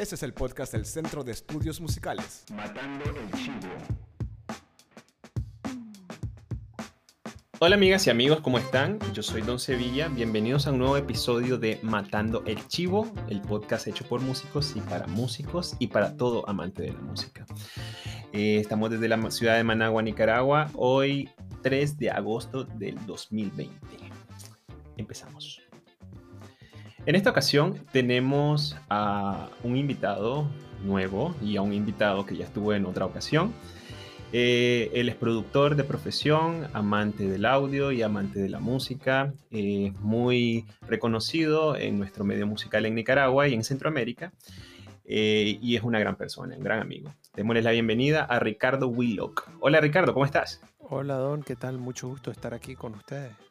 Este es el podcast del Centro de Estudios Musicales. Matando el Chivo. Hola amigas y amigos, ¿cómo están? Yo soy Don Sevilla, bienvenidos a un nuevo episodio de Matando el Chivo, el podcast hecho por músicos y para músicos y para todo amante de la música. Eh, estamos desde la ciudad de Managua, Nicaragua, hoy 3 de agosto del 2020. Empezamos. En esta ocasión tenemos a un invitado nuevo y a un invitado que ya estuvo en otra ocasión. Eh, él es productor de profesión, amante del audio y amante de la música, eh, muy reconocido en nuestro medio musical en Nicaragua y en Centroamérica, eh, y es una gran persona, un gran amigo. Démosle la bienvenida a Ricardo Willock. Hola Ricardo, ¿cómo estás? Hola Don, ¿qué tal? Mucho gusto estar aquí con ustedes.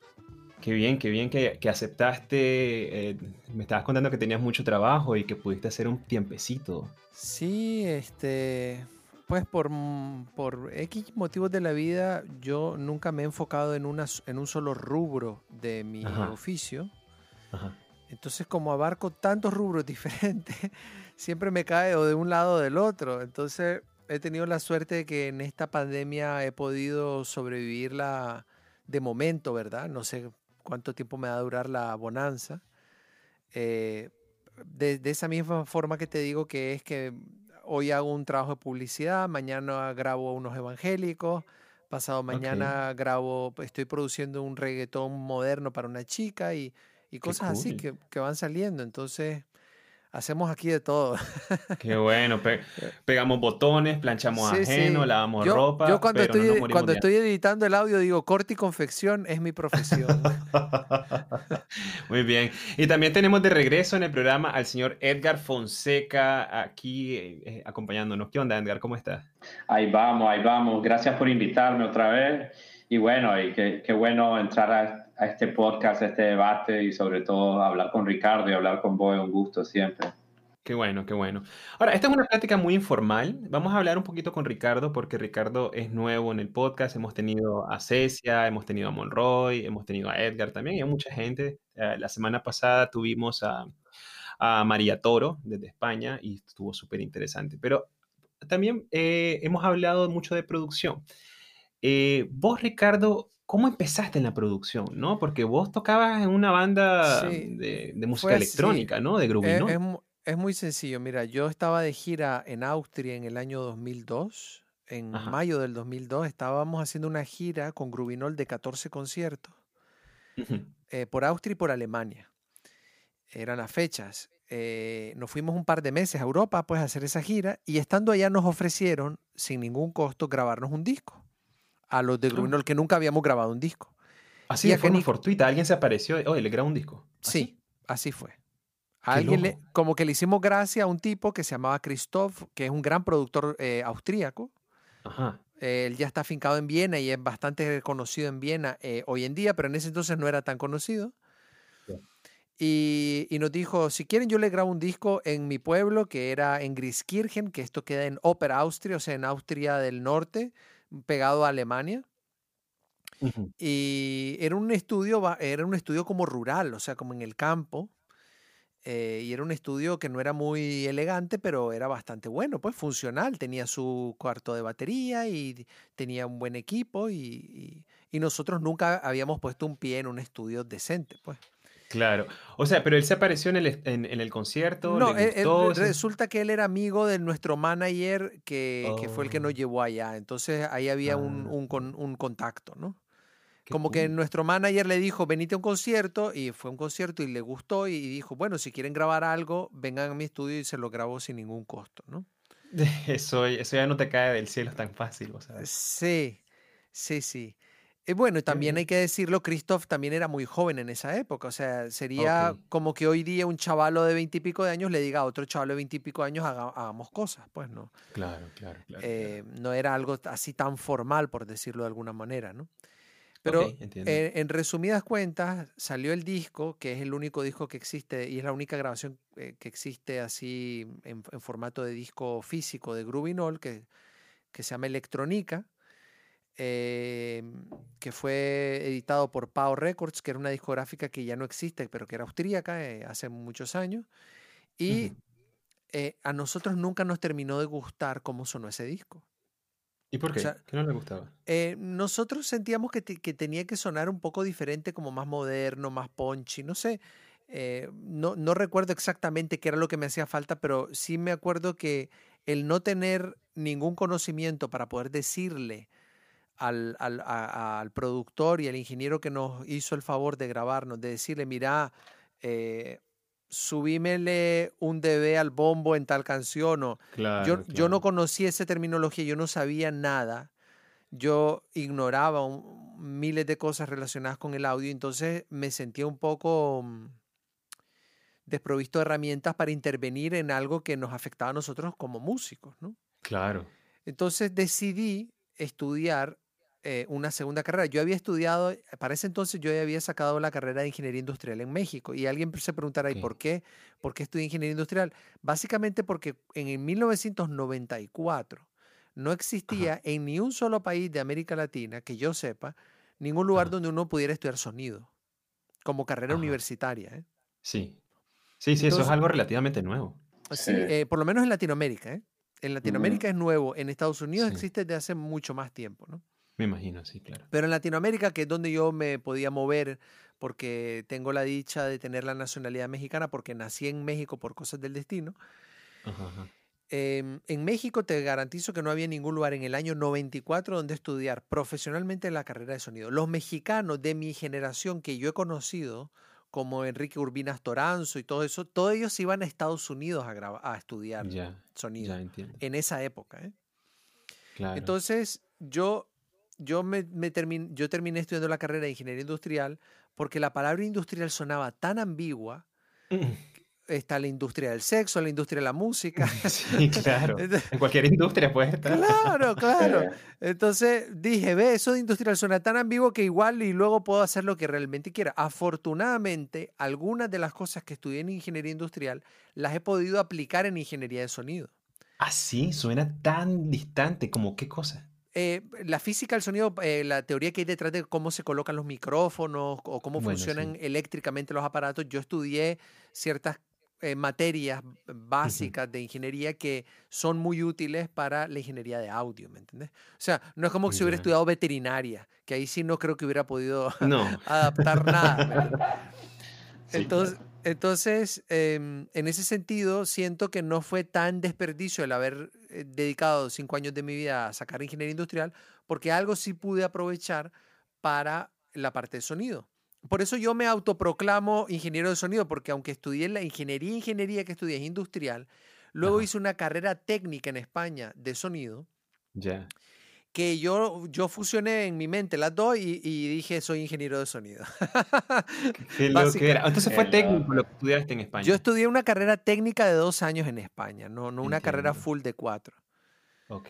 Qué bien, qué bien que, que aceptaste. me estabas contando que tenías mucho trabajo y que pudiste hacer un tiempecito. Sí, este, pues por, por X motivos de la vida, yo nunca me he enfocado en, una, en un solo rubro de mi Ajá. oficio. Ajá. Entonces, como abarco tantos rubros diferentes, siempre me cae o de un lado o del otro. Entonces, he tenido la suerte de que en esta pandemia he podido sobrevivirla de momento, ¿verdad? No sé cuánto tiempo me va a durar la bonanza. Eh, de, de esa misma forma que te digo que es que hoy hago un trabajo de publicidad, mañana grabo unos evangélicos, pasado mañana grabo, estoy produciendo un reggaetón moderno para una chica y, y cosas así que van saliendo. Entonces, hacemos aquí de todo. Qué bueno, pe- pegamos botones, planchamos Sí, sí. ajeno, lavamos Yo, ropa. yo cuando, pero no estoy, nos morimos cuando de estoy editando el audio digo corte y confección es mi profesión. Muy bien. Y también tenemos de regreso en el programa al señor Edgar Fonseca aquí eh, eh, acompañándonos. ¿Qué onda, Edgar? ¿Cómo estás? Ahí vamos, ahí vamos. Gracias por invitarme otra vez. Y bueno, y qué, qué bueno entrar a, a este podcast, este debate y sobre todo hablar con Ricardo y hablar con vos es un gusto siempre. Qué bueno, qué bueno. Ahora, esta es una plática muy informal. Vamos a hablar un poquito con Ricardo porque Ricardo es nuevo en el podcast. Hemos tenido a Cecia, hemos tenido a Monroy, hemos tenido a Edgar también y a mucha gente. Eh, la semana pasada tuvimos a, a María Toro desde España y estuvo súper interesante. Pero también eh, hemos hablado mucho de producción. Eh, vos, Ricardo, ¿cómo empezaste en la producción? ¿no? Porque vos tocabas en una banda Sí, de, de música así. electrónica, ¿no? De Es, groovy, ¿no? es mu- es muy sencillo. Mira, yo estaba de gira en Austria en el año 2002. En Ajá. mayo del 2002 estábamos haciendo una gira con Grubinol de 14 conciertos eh, por Austria y por Alemania. Eran las fechas. Eh, nos fuimos un par de meses a Europa pues a hacer esa gira y estando allá nos ofrecieron sin ningún costo grabarnos un disco. A los de Ah. Grubinol que nunca habíamos grabado un disco. Así Y de forma ni- fortuita, alguien se apareció, oye, le grabo un disco. ¿Así? Sí, así fue. A alguien le- como que le hicimos gracia a un tipo que se llamaba Christoph, que es un gran productor eh, austríaco. Ajá. Eh, él ya está afincado en Viena y es bastante reconocido en Viena eh, hoy en día, pero en ese entonces no era tan conocido. Y, y nos dijo, si quieren yo le grabo un disco en mi pueblo, que era en Griskirchen, que esto queda en Oper Austria, o sea, en Austria del Norte, pegado a Alemania. Y era un estudio, era un estudio como rural, o sea, como en el campo. eh, y era un estudio que no era muy elegante, pero era bastante bueno, pues funcional. Tenía su cuarto de batería y tenía un buen equipo. Y, y- y nosotros nunca habíamos puesto un pie en un estudio decente, pues. Claro. O sea, pero él se apareció en el, en, en el concierto, No, le él- él- gustó. se- resulta que él era amigo de nuestro manager que, que fue el que Oh. nos llevó allá. Entonces ahí había un, Ah. un con- un contacto, ¿no? Qué Como que nuestro manager le dijo, venite a un concierto, y fue a un concierto y le gustó, y dijo, bueno, si quieren grabar algo, vengan a mi estudio y se lo grabo sin ningún costo, ¿no? Eso, eso ya no te cae del cielo tan fácil, o sea. Sí, sí, sí. Y bueno, también hay que decirlo, Christoph también era muy joven en esa época, o sea, sería como que hoy día un chavalo de veintipico de años le diga a otro chavalo de veintipico de años, "Haga- hagamos cosas, pues no. Claro, claro, claro. Eh, no era algo así tan formal, por decirlo de alguna manera, ¿no? Pero entiendo. eh, en resumidas cuentas, salió el disco, que es el único disco que existe y es la única grabación eh, que existe así en, en formato de disco físico de Grubinol, que, que se llama Electronica, eh, que fue editado por Pau Records, que era una discográfica que ya no existe, pero que era austríaca eh, hace muchos años. Y eh, a nosotros nunca nos terminó de gustar cómo sonó ese disco. ¿Y por O qué? sea, ¿Qué no le gustaba? Eh, nosotros sentíamos que, te- que tenía que sonar un poco diferente, como más moderno, más punchy, no sé. eh, no, no recuerdo exactamente qué era lo que me hacía falta, pero sí me acuerdo que el no tener ningún conocimiento para poder decirle al, al- a- al productor y al ingeniero que nos hizo el favor de grabarnos, de decirle, mira, eh, subímele un dB al bombo en tal canción o Claro. yo, yo no conocía esa terminología, yo no sabía nada. Yo ignoraba un- miles de cosas relacionadas con el audio, entonces me sentía un poco mm, desprovisto de herramientas para intervenir en algo que nos afectaba a nosotros como músicos, ¿no? Claro. Entonces decidí estudiar eh, una segunda carrera. Yo había estudiado, para ese entonces yo ya había sacado la carrera de ingeniería industrial en México y alguien se preguntará, ¿y por qué? ¿Por qué estudié ingeniería industrial? Básicamente porque en el 1994 no existía en ni un solo país de América Latina, que yo sepa, ningún lugar Ajá. donde uno pudiera estudiar sonido como carrera Ajá. universitaria. ¿eh? Sí. Sí, sí, eso es algo relativamente nuevo. Sí, eh, por lo menos en Latinoamérica. ¿eh? En Latinoamérica es nuevo, en Estados Unidos Sí. existe desde hace mucho más tiempo. ¿no? Me imagino, sí, claro. Pero en Latinoamérica, que es donde yo me podía mover, porque tengo la dicha de tener la nacionalidad mexicana, porque nací en México por cosas del destino, Ajá, ajá. em, en México te garantizo que no había ningún lugar en el año 94 donde estudiar profesionalmente la carrera de sonido. Los mexicanos de mi generación que yo he conocido, como Enrique Urbinas Toranzo y todo eso, todos ellos iban a Estados Unidos a, a estudiar Ya, sonido ya entiendo. en esa época. ¿eh? Claro. Entonces, yo, yo, me, me termin- yo terminé estudiando la carrera de ingeniería industrial porque la palabra industrial sonaba tan ambigua. Está la industria del sexo, la industria de la música. Sí, claro. Entonces, En cualquier industria puede estar. claro, claro. Entonces dije, ve, eso de industrial suena tan ambiguo que igual y luego puedo hacer lo que realmente quiera. Afortunadamente, algunas de las cosas que estudié en ingeniería industrial las he podido aplicar en ingeniería de sonido. Ah, sí, suena tan distante como qué cosa. Eh, la física del sonido, eh, la teoría que hay detrás de cómo se colocan los micrófonos o cómo Bueno, funcionan sí. eléctricamente los aparatos, yo estudié ciertas eh, materias básicas de ingeniería que son muy útiles para la ingeniería de audio, ¿me entiendes? O sea, no es como si hubiera estudiado veterinaria, que ahí sí no creo que hubiera podido No. adaptar nada. Entonces, entonces em, en ese sentido, siento que no fue tan desperdicio el haber eh, dedicado cinco años de mi vida a sacar ingeniería industrial, porque algo sí pude aprovechar para la parte de sonido. Por eso yo me autoproclamo ingeniero de sonido, porque aunque estudié la ingeniería, ingeniería que estudié es industrial, luego Ajá. hice una carrera técnica en España de sonido, Ya. Que yo, yo fusioné en mi mente las dos y, y dije soy ingeniero de sonido. Qué loco Básica- era. Entonces fue técnico lo que estudiaste en España. Yo estudié una carrera técnica de dos años en España, no, no una carrera Entiendo. full de cuatro. Ok.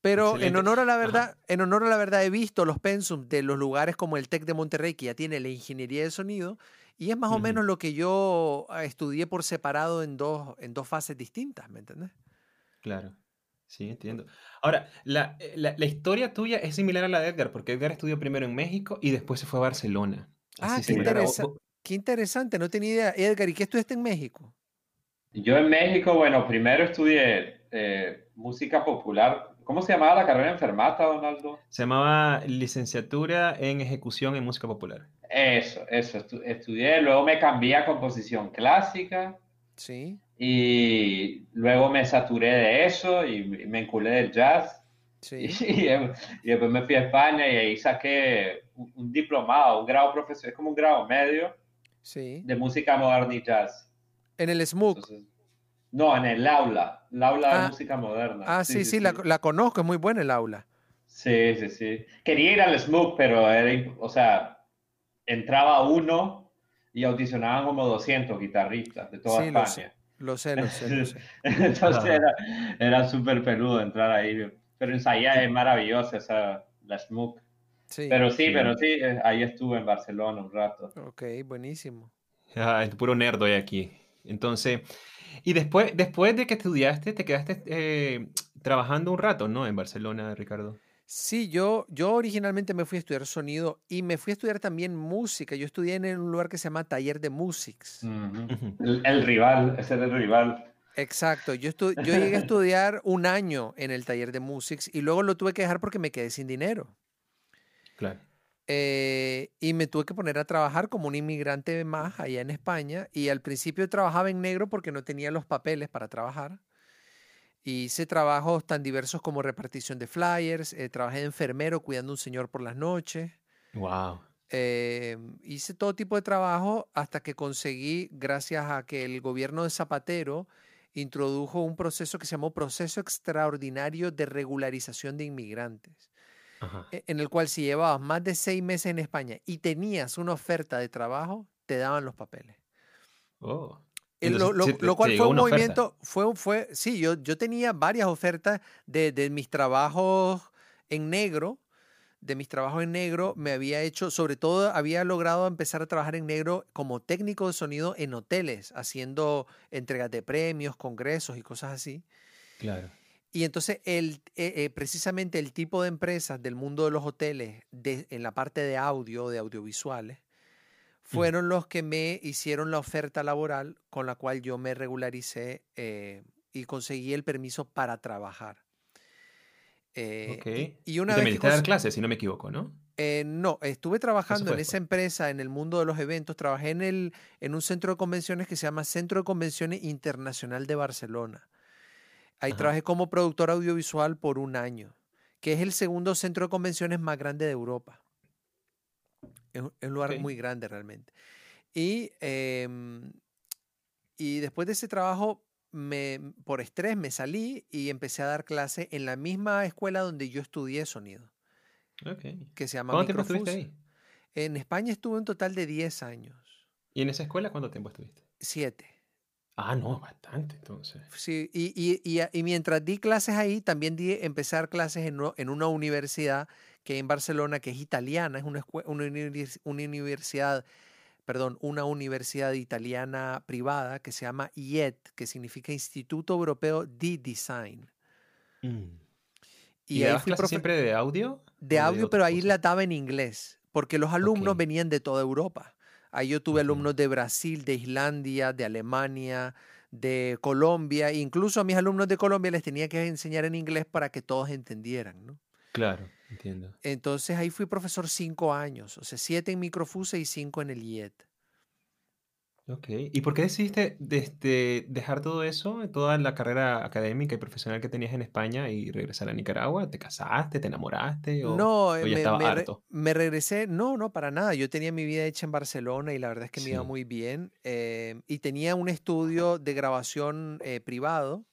Pero en Excelente. honor a la Ajá. verdad, en honor a la verdad he visto los pensums de los lugares como el TEC de Monterrey, que ya tiene la ingeniería de sonido, y es más o Ujú. menos lo que yo ah, estudié por separado en dos, en dos fases distintas, ¿me entiendes? Claro. Sí, entiendo. Ahora, la, eh, la- la historia tuya es similar a la de Edgar, porque Edgar estudió primero en México y después se fue a Barcelona. Ah, Así qué, similar a vos- interesa- vos- qué interesante, no tenía idea. Edgar, ¿y qué estudiaste en México? Yo en México, bueno, primero estudié eh, música popular. ¿Cómo se llamaba la carrera en Fermata, Donaldo? Se llamaba licenciatura en ejecución en música popular. Eso, eso, estu- estudié. Luego me cambié a composición clásica Sí, y luego me saturé de eso y me enculé del jazz. sí. Y, y después me fui a España y ahí saqué un, un diplomado, un grado profesional, es como un grado medio sí. de música moderna y jazz. En el SMUC. Entonces, no, en el aula, el aula Ah, de música moderna. Ah, sí, sí, La, la conozco, es muy buena el aula. Sí, sí, sí. Quería ir al SMUC, pero era, o sea, entraba uno y audicionaban como 200 guitarristas de toda. España. Lo sé, lo sé, lo sé. Entonces era, era súper peludo entrar ahí. Pero ensayar es maravillosa esa, la SMUC. Sí. Pero sí, Sí. pero sí, eh, ahí estuve en Barcelona un rato. Ok, buenísimo. Ah, el puro nerd hoy aquí. Entonces, y después, después de que estudiaste, te quedaste eh, trabajando un rato, ¿no? En Barcelona, Ricardo. Sí, yo, yo originalmente me fui a estudiar sonido y me fui a estudiar también música. Yo estudié en un lugar que se llama Taller de Musics. El rival, ese era el rival. Exacto, yo, yo llegué a estudiar un año en el taller de Musics y luego lo tuve que dejar porque me quedé sin dinero. Claro. Eh, y me tuve que poner a trabajar como un inmigrante más allá en España. Y al principio trabajaba en negro porque no tenía los papeles para trabajar. Hice trabajos tan diversos como repartición de flyers, eh, trabajé de enfermero cuidando a un señor por las noches. Wow. Eh, hice todo tipo de trabajo hasta que conseguí, gracias a que el gobierno de Zapatero introdujo un proceso que se llamó Proceso Extraordinario de Regularización de Inmigrantes. E, en el cual si llevabas más de seis meses en España y tenías una oferta de trabajo, te daban los papeles. Oh. Lo, cual fue un movimiento, fue, fue, sí, yo, yo tenía varias ofertas de, de, mis trabajos en negro, de mis trabajos en negro, me había hecho, sobre todo había logrado empezar a trabajar en negro como técnico de sonido en hoteles, haciendo entregas de premios, congresos y cosas así. Claro. Y entonces, el, eh, eh, precisamente el tipo de empresas del mundo de los hoteles, de, en la parte de audio, de audiovisuales, fueron los que me hicieron la oferta laboral con la cual yo me regularicé eh, y conseguí el permiso para trabajar. y, y, una vez dar clases, si no me equivoco, ¿no? no, estuve trabajando en esa empresa, en el mundo de los eventos. Trabajé en, el, en un centro de convenciones que se llama Centro de Convenciones Internacional de Barcelona. Ahí trabajé como productor audiovisual por un año, que es el segundo centro de convenciones más grande de Europa. Es un lugar muy grande realmente. Y, em, y después de ese trabajo, me, por estrés me salí y empecé a dar clase en la misma escuela donde yo estudié sonido. Que se llama ¿Cuánto tiempo estuviste ahí? En España estuve un total de 10 años. ¿Y en esa escuela cuánto tiempo estuviste? Siete. Ah, no, bastante entonces. Sí, y, y, y, y, mientras di clases ahí, también di empezar clases en, en, una universidad que en Barcelona, que es italiana, es una, una, una, universidad, perdón, una universidad italiana privada que se llama IET, que significa Instituto Europeo de Design. Mm. ¿Y, ahí fui siempre de audio? De audio, pero ahí la daba en inglés, porque los alumnos venían de toda Europa. Ahí yo tuve alumnos de Brasil, de Islandia, de Alemania, de Colombia. Incluso a mis alumnos de Colombia les tenía que enseñar en inglés para que todos entendieran, ¿no? Claro, entiendo. Entonces ahí fui profesor cinco años, o sea, siete en Microfuse y cinco en el IET. Ok. ¿Y por qué decidiste este, dejar todo eso, toda la carrera académica y profesional que tenías en España y regresar a Nicaragua? ¿Te casaste, te enamoraste o, no, ya me, estaba me, harto? me regresé, no, no, para nada. Yo tenía mi vida hecha en Barcelona y la verdad es que me iba muy bien. eh, y tenía un estudio de grabación eh, privado,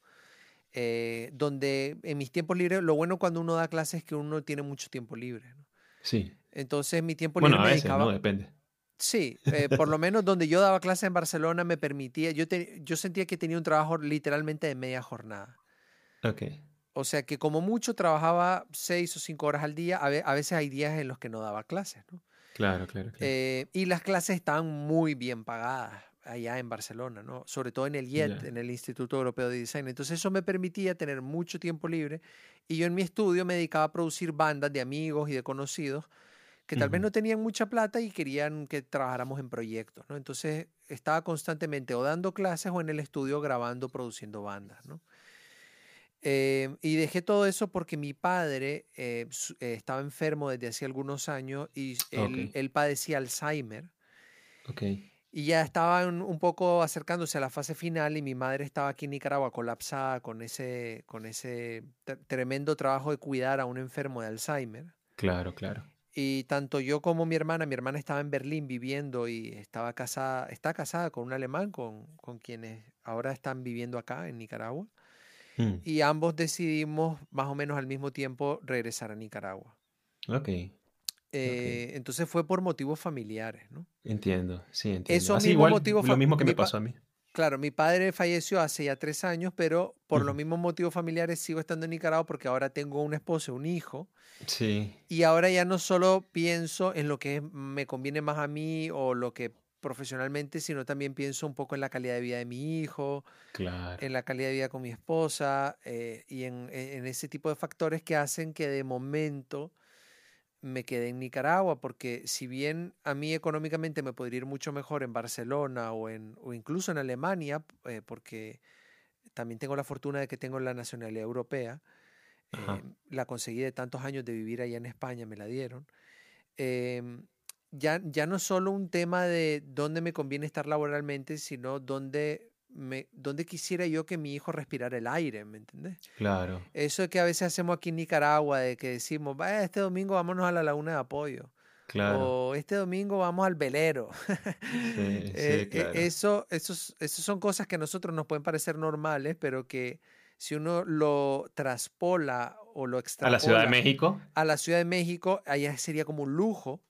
eh, donde en mis tiempos libres, lo bueno cuando uno da clases es que uno tiene mucho tiempo libre. ¿no? Sí. Entonces mi tiempo Bueno, libre a me veces, dedicaba... ¿no? Depende. Sí, eh, por lo menos donde yo daba clases en Barcelona me permitía, yo, te- yo sentía que tenía un trabajo literalmente de media jornada. Ok. O sea que como mucho trabajaba seis o cinco horas al día, a, ve- a veces hay días en los que no daba clases, ¿no? Claro, claro, claro. Eh, y las clases estaban muy bien pagadas allá en Barcelona, ¿no? Sobre todo en el IET, en el Instituto Europeo de Design. Entonces eso me permitía tener mucho tiempo libre y yo en mi estudio me dedicaba a producir bandas de amigos y de conocidos que tal vez no tenían mucha plata y querían que trabajáramos en proyectos, ¿no? Entonces estaba constantemente o dando clases o en el estudio grabando, produciendo bandas, ¿no? Eh, y dejé todo eso porque mi padre eh, eh, estaba enfermo desde hace algunos años y él, padecía Alzheimer Ok. y ya estaba un, un poco acercándose a la fase final y mi madre estaba aquí en Nicaragua colapsada con ese, con ese tre- tremendo trabajo de cuidar a un enfermo de Alzheimer. Claro, claro. Y tanto yo como mi hermana, mi hermana estaba en Berlín viviendo y estaba casada, está casada con un alemán con, con quienes ahora están viviendo acá en Nicaragua. Mm, Y ambos decidimos más o menos al mismo tiempo regresar a Nicaragua. Ok. Eh, Entonces fue por motivos familiares, ¿no? Entiendo, sí, entiendo. Eso Así mismo igual, motivo lo mismo que me pa- pasó a mí. Claro, mi padre falleció hace ya tres años, pero por los mismos motivos familiares sigo estando en Nicaragua porque ahora tengo una esposa, y un hijo, Sí, y ahora ya no solo pienso en lo que me conviene más a mí o lo que profesionalmente, sino también pienso un poco en la calidad de vida de mi hijo, claro. en la calidad de vida con mi esposa eh, y en, en ese tipo de factores que hacen que de momento me quede en Nicaragua, porque si bien a mí económicamente me podría ir mucho mejor en Barcelona o, en, o incluso en Alemania, eh, porque también tengo la fortuna de que tengo la nacionalidad europea. Em, la conseguí de tantos años de vivir allá en España, me la dieron. Em, ya, ya no solo un tema de dónde me conviene estar laboralmente, sino dónde, me, dónde quisiera yo que mi hijo respirara el aire, ¿me entendés? Claro. Eso que a veces hacemos aquí en Nicaragua, de que decimos, vaya, este domingo vámonos a la laguna de apoyo. Claro. O este domingo vamos al velero. Sí, sí, Eh, claro. eso, esos, esos son cosas que a nosotros nos pueden parecer normales, pero que si uno lo traspola o lo A extrapola la Ciudad de México. a la Ciudad de México, allá sería como un lujo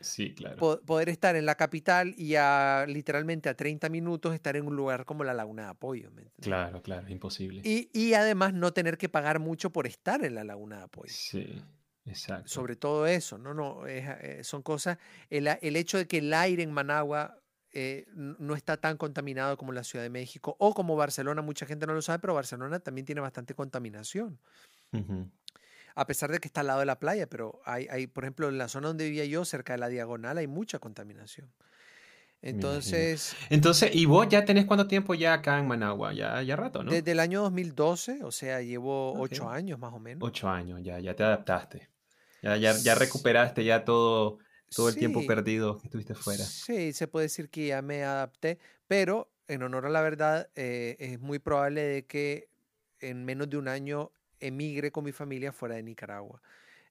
Sí, claro. po- poder estar en la capital y a literalmente a 30 minutos estar en un lugar como la Laguna de Apoyo. Claro, claro, imposible. Y, y además no tener que pagar mucho por estar en la Laguna de Apoyo. Sí, exacto. Sobre todo eso, no, no, es, eh, son cosas, el, el hecho de que el aire en Managua eh, no está tan contaminado como la Ciudad de México o como Barcelona, mucha gente no lo sabe, pero Barcelona también tiene bastante contaminación. A pesar de que está al lado de la playa, pero hay, hay, por ejemplo, en la zona donde vivía yo, cerca de la Diagonal, hay mucha contaminación. Entonces, Entonces, ¿y vos ya tenés cuánto tiempo ya acá en Managua? Ya, ya rato, ¿no? desde el año 2012, o sea, llevo ocho Ok. años más o menos. Ocho años, ya, ya te adaptaste. Ya, ya, ya recuperaste ya todo, todo el tiempo Sí. perdido que estuviste fuera. Sí, se puede decir que ya me adapté, pero en honor a la verdad, eh, es muy probable de que en menos de un año emigre con mi familia fuera de Nicaragua.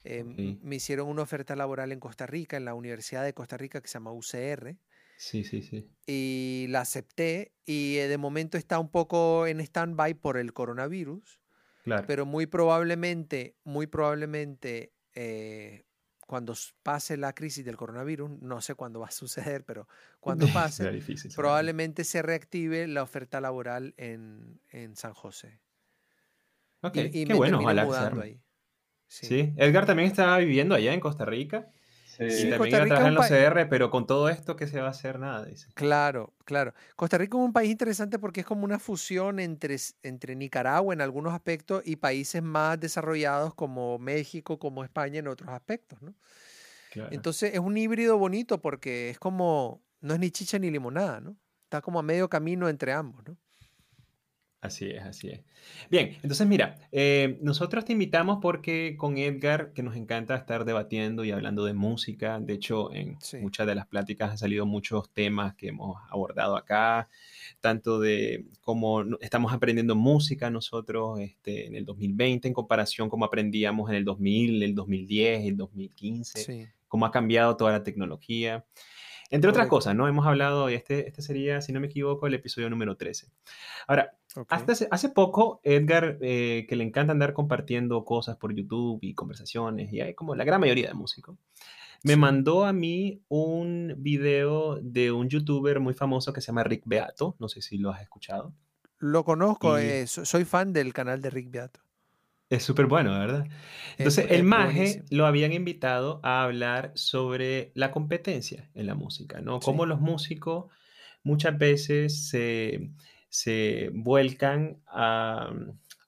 Eh, m- Ok. Me hicieron una oferta laboral en Costa Rica, en la Universidad de Costa Rica que se llama UCR, Sí, sí, sí. y la acepté y eh, de momento está un poco en stand-by por el coronavirus, Claro. pero muy probablemente, muy probablemente eh, cuando pase la crisis del coronavirus, no sé cuándo va a suceder, pero cuando pase, difícil. probablemente se reactive la oferta laboral en, en San José. Ok, Y, y qué me bueno, termine ojalá que se mudando arme. ahí. Sí. Sí, Edgar también estaba viviendo allá en Costa Rica Sí. y Sí, también Costa Rica en los CR, pero con todo esto, ¿qué se va a hacer? Nada, dice. Claro, claro. Costa Rica es un país interesante porque es como una fusión entre, entre Nicaragua en algunos aspectos y países más desarrollados como México, como España en otros aspectos, ¿no? Claro. Entonces es un híbrido bonito porque es como, no es ni chicha ni limonada, ¿no? Está como a medio camino entre ambos, ¿no? Así es, así es. Bien, entonces mira, eh, nosotros te invitamos porque con Edgar, que nos encanta estar debatiendo y hablando de música, de hecho en Sí. muchas de las pláticas han salido muchos temas que hemos abordado acá, tanto de cómo estamos aprendiendo música nosotros este, en el 2020 en comparación como aprendíamos en el 2000, el 2010, el 2015, Sí. cómo ha cambiado toda la tecnología. Entre otras cosas, ¿no? Hemos hablado, y este, este sería, si no me equivoco, el episodio número 13. Ahora, hasta hace, hace poco, Edgar, eh, que le encanta andar compartiendo cosas por YouTube y conversaciones, y hay como la gran mayoría de músicos, me Sí. mandó a mí un video de un youtuber muy famoso que se llama Rick Beato, no sé si lo has escuchado. Lo conozco, Y- eh, so- soy fan del canal de Rick Beato. Es súper bueno, ¿verdad? Es Entonces, el es Maje buenísimo. lo habían invitado a hablar sobre la competencia en la música, ¿no? Cómo Sí. los músicos muchas veces se, se vuelcan a,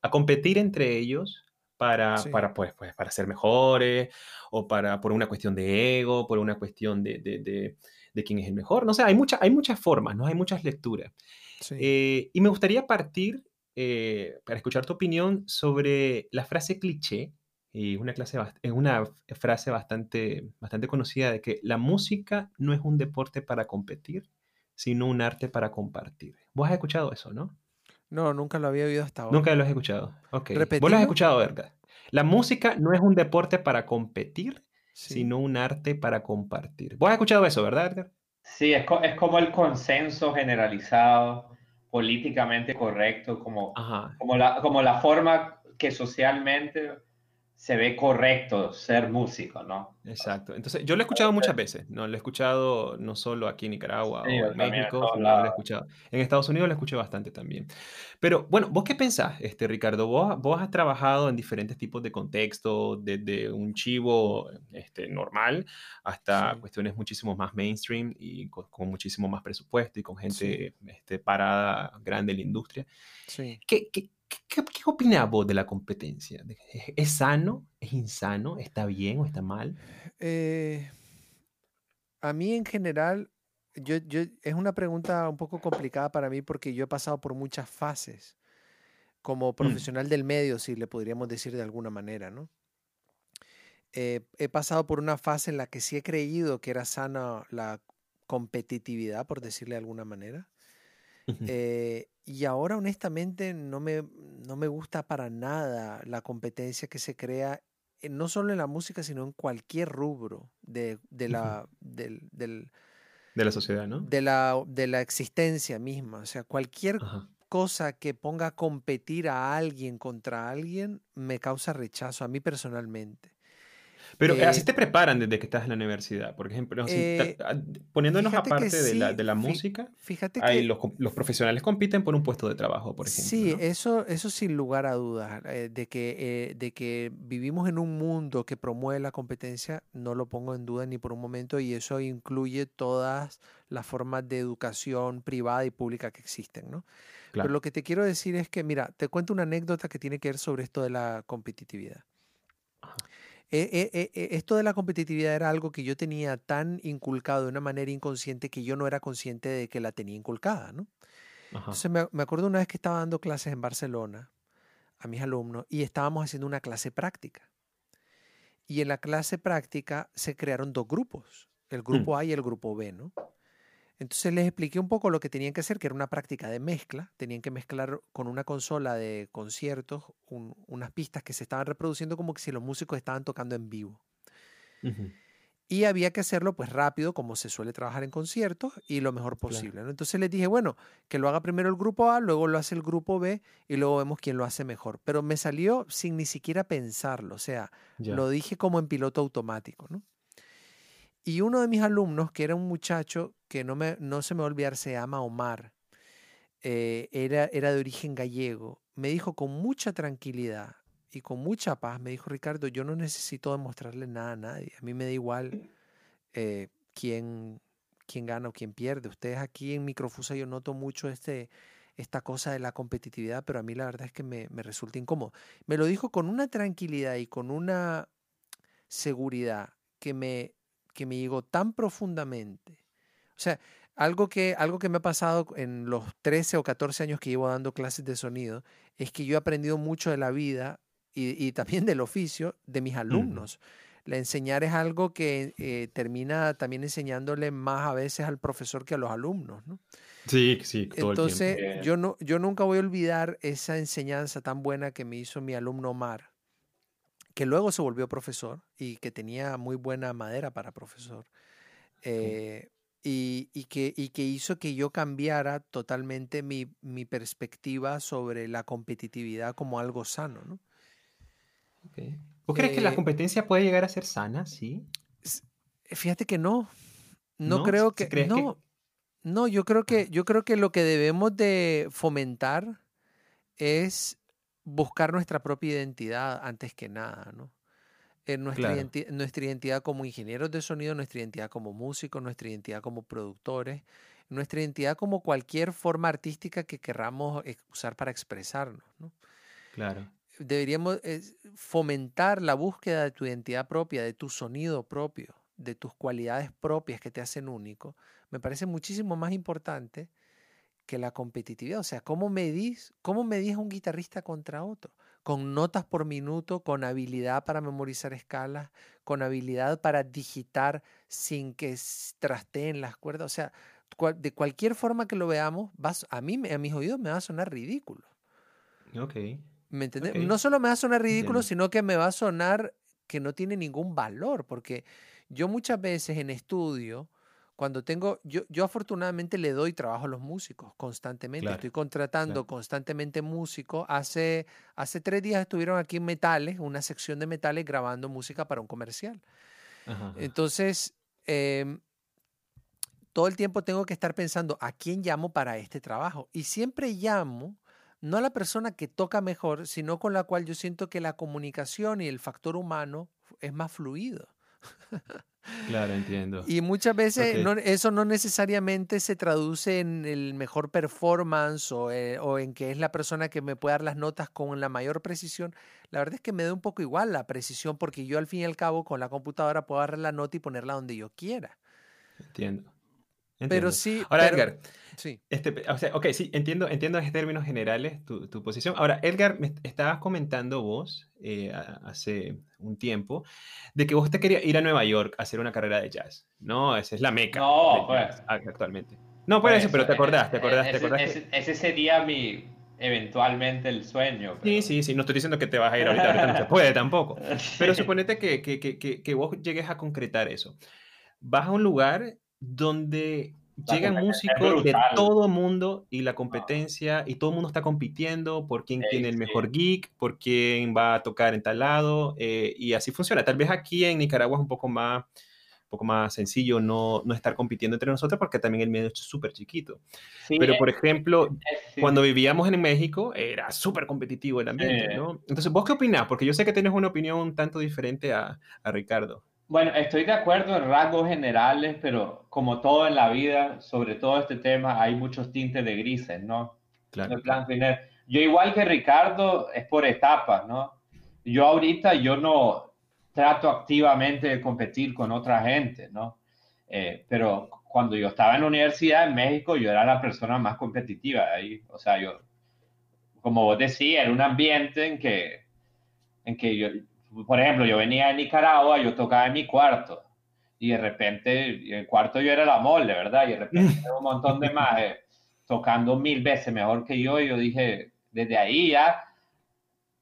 a competir entre ellos para, Sí. para, pues, pues, para ser mejores o para, por una cuestión de ego, por una cuestión de, de, de- de quién es el mejor. No sé, hay, mucha, hay muchas formas, ¿no? Hay muchas lecturas. Sí. Eh, y me gustaría partir eh, para escuchar tu opinión sobre la frase cliché, y una, clase, es una frase bastante, bastante conocida de que la música no es un deporte para competir, sino un arte para compartir. ¿Vos has escuchado eso, no? No, nunca lo había oído hasta ahora. Nunca lo has escuchado. Ok. ¿Vos lo has escuchado, Verga? La música no es un deporte para competir, Sí. sino un arte para compartir. ¿Vos has escuchado eso, verdad, Edgar? Sí, es, co- es como el consenso generalizado, políticamente correcto, como, Ajá. como, la, como la forma que socialmente se ve correcto ser músico, ¿no? Exacto. Entonces, yo lo he escuchado muchas veces, ¿no? Lo he escuchado no solo aquí en Nicaragua Sí, o en México, lo he escuchado. En Estados Unidos lo escuché bastante también. Pero bueno, ¿vos qué pensás, este, Ricardo? Vos, vos has trabajado en diferentes tipos de contextos, desde un chivo este, normal hasta Sí. cuestiones muchísimo más mainstream y con, con muchísimo más presupuesto y con gente este, parada grande en la industria. Sí. ¿Qué, qué, qué, qué opinás vos de la competencia? ¿De- ¿Es, sano? ¿Es insano? ¿Está bien o está mal? Eh, a mí en general, yo, yo, es una pregunta un poco complicada para mí porque yo he pasado por muchas fases. como profesional del medio, si le podríamos decir de alguna manera, ¿no? Eh, he pasado por una fase en la que sí he creído que era sana la competitividad, por decirle de alguna manera. Eh, y ahora honestamente no me, no me gusta para nada la competencia que se crea, eh, no solo en la música, sino en cualquier rubro de, de la, del, del, de la sociedad, ¿no? De la, de la existencia misma. O sea, cualquier cosa que ponga a competir a alguien contra alguien me causa rechazo, a mí personalmente. Pero eh, así te preparan desde que estás en la universidad, por ejemplo. Eh, ah, poniéndonos aparte de, la, de la música, fíjate que los, los, profesionales compiten por un puesto de trabajo, por ejemplo. Sí, eso, eso sin lugar a dudas. Eh, de, que, de que vivimos en un mundo que promueve la competencia, no lo pongo en duda ni por un momento, y eso incluye todas las formas de educación privada y pública que existen, ¿no? Pero lo que te quiero decir es que, mira, te cuento una anécdota que tiene que ver sobre esto de la competitividad. Eh, eh, eh, esto de la competitividad era algo que yo tenía tan inculcado de una manera inconsciente que yo no era consciente de que la tenía inculcada, ¿no? Entonces me, me, acuerdo una vez que estaba dando clases en Barcelona a mis alumnos y estábamos haciendo una clase práctica. Y en la clase práctica se crearon dos grupos, el mm. grupo A y el grupo B, ¿no? Entonces les expliqué un poco lo que tenían que hacer, que era una práctica de mezcla. Tenían que mezclar con una consola de conciertos unas pistas que se estaban reproduciendo como que si los músicos estaban tocando en vivo. Y había que hacerlo pues rápido, como se suele trabajar en conciertos, y lo mejor posible. Entonces les dije, bueno, que lo haga primero el grupo A, luego lo hace el grupo B, y luego vemos quién lo hace mejor. Pero me salió sin ni siquiera pensarlo, o sea, lo dije como en piloto automático, ¿no? Y uno de mis alumnos, que era un muchacho que no, me, no se me va a olvidar, se llama Omar, eh, era, era de origen gallego, me dijo con mucha tranquilidad y con mucha paz, me dijo, Ricardo, yo no necesito demostrarle nada a nadie, a mí me da igual eh, quién, quién gana o quién pierde. Ustedes aquí en Microfusa yo noto mucho este, esta cosa de la competitividad, pero a mí la verdad es que me, me resulta incómodo. Me lo dijo con una tranquilidad y con una seguridad que me, que me llegó tan profundamente. O sea, algo que, algo que me ha pasado en los 13 o 14 años que llevo dando clases de sonido es que yo he aprendido mucho de la vida y, también del oficio de mis alumnos. La enseñar es algo que eh, termina también enseñándole más a veces al profesor que a los alumnos, ¿no? Sí, sí, todo Entonces, el tiempo. Yo, no, yo nunca voy a olvidar esa enseñanza tan buena que me hizo mi alumno Omar que luego se volvió profesor y que tenía muy buena madera para profesor. Eh, y, que, que, hizo que yo cambiara totalmente mi, perspectiva sobre la competitividad como algo sano. ¿no? ¿Vos crees que la eh, competencia puede llegar a ser sana? Sí. Fíjate que no. No, creo que. No, no, yo creo que, yo creo que lo que debemos de fomentar es buscar nuestra propia identidad antes que nada, ¿no? En nuestra, nuestra identidad como ingenieros de sonido, nuestra identidad como músicos, nuestra identidad como productores, nuestra identidad como cualquier forma artística que querramos usar para expresarnos, ¿no? Claro. Deberíamos fomentar la búsqueda de tu identidad propia, de tu sonido propio, de tus cualidades propias que te hacen único. Me parece muchísimo más importante que la competitividad. O sea, ¿cómo medís, cómo medís a un guitarrista contra otro? Con notas por minuto, con habilidad para memorizar escalas, con habilidad para digitar sin que trasteen las cuerdas. O sea, de cualquier forma que lo veamos, vas, a mí, a mis oídos me va a sonar ridículo. Ok. ¿Me entiendes? No solo me va a sonar ridículo, sino que me va a sonar que no tiene ningún valor, porque yo muchas veces en estudio, cuando tengo, yo, yo afortunadamente le doy trabajo a los músicos constantemente. Estoy contratando constantemente músicos. Hace, hace tres días estuvieron aquí en Metales, una sección de Metales, grabando música para un comercial. Entonces, em, todo el tiempo tengo que estar pensando a quién llamo para este trabajo. Y siempre llamo no a la persona que toca mejor, sino con la cual yo siento que la comunicación y el factor humano es más fluido. Claro, entiendo. Y muchas veces eso no necesariamente se traduce en el mejor performance eh, o, en que es la persona que me puede dar las notas con la mayor precisión. La verdad es que me da un poco igual la precisión porque yo al fin y al cabo con la computadora puedo agarrar la nota y ponerla donde yo quiera. Entiendo. Entiendo. sí. Ahora, pero- Edgar, Sí. este, o sea, ok, sí, entiendo, entiendo en términos generales tu, tu posición. Ahora, Edgar, me estabas comentando vos eh, a- hace un tiempo de que vos te querías ir a Nueva York a hacer una carrera de jazz, ¿no? Esa es la meca No, pues. actualmente. No, por eso, pero te acordás, te acordás, te ese, acordás. que- ese- ese sería mi, eventualmente el sueño. Sí, pero- sí, sí, no estoy diciendo que te vas a ir ahorita, ahorita no se puede tampoco. Pero Sí. suponete que, que, que, que vos llegues a concretar eso. Vas a un lugar donde La llegan músicos de todo mundo y la competencia, y todo el mundo está compitiendo por quién tiene el sí. mejor geek, por quién va a tocar en tal lado, eh, y así funciona. Tal vez aquí en Nicaragua es un poco más, un poco más sencillo no, no estar compitiendo entre nosotros porque también el medio es súper chiquito. Sí, Pero, por ejemplo, cuando vivíamos en México era súper competitivo el ambiente. ¿no? Entonces, ¿vos qué opinás? Porque yo sé que tienes una opinión un tanto diferente a, a Ricardo. Bueno, estoy de acuerdo en rasgos generales, pero como todo en la vida, sobre todo este tema, hay muchos tintes de grises, ¿no? Claro. de blanco y negro. Yo igual que Ricardo, es por etapas, ¿no? Yo ahorita, yo no trato activamente de competir con otra gente, ¿no? Eh, pero cuando yo estaba en la universidad en México, yo era la persona más competitiva ahí. O sea, yo, como vos decías, era un ambiente en que, en que yo, por ejemplo, yo venía de Nicaragua, yo tocaba en mi cuarto. Y de repente, el cuarto yo era la mole, ¿verdad? Y de repente un montón de majes tocando mil veces mejor que yo, y yo dije, desde ahí ya,